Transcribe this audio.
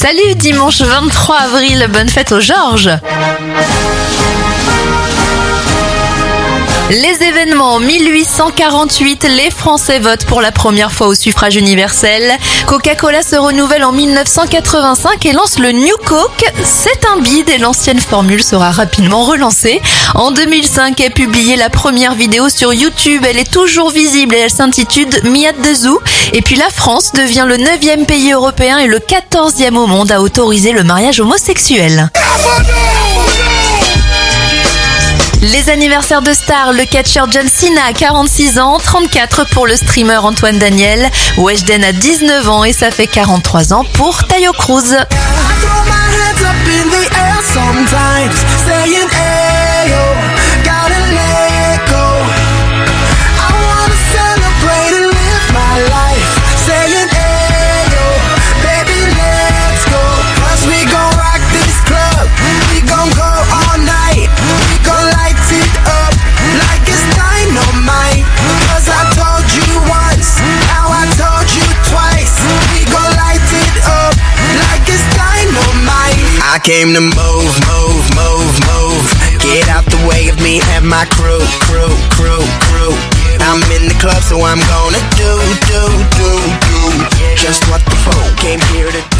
Salut, dimanche 23 avril, bonne fête aux Georges. Les événements 1848, les Français votent pour la première fois au suffrage universel. Coca-Cola se renouvelle en 1985 et lance le New Coke. C'est un bide et l'ancienne formule sera rapidement relancée. En 2005 est publiée la première vidéo sur YouTube. Elle est toujours visible et elle s'intitule Miat de Zoo. Et puis la France devient le 9e pays européen et le 14e au monde à autoriser le mariage homosexuel. Les anniversaires de stars, le catcheur John Cena a 46 ans, 34 pour le streamer Antoine Daniel, Weshden a 19 ans et ça fait 43 ans pour Tayo Cruz. I came to move, move, move, move. Get out the way of me and my crew, crew, crew, crew. I'm in the club, so I'm gonna do, do, do, do. Just what the phone came here to do.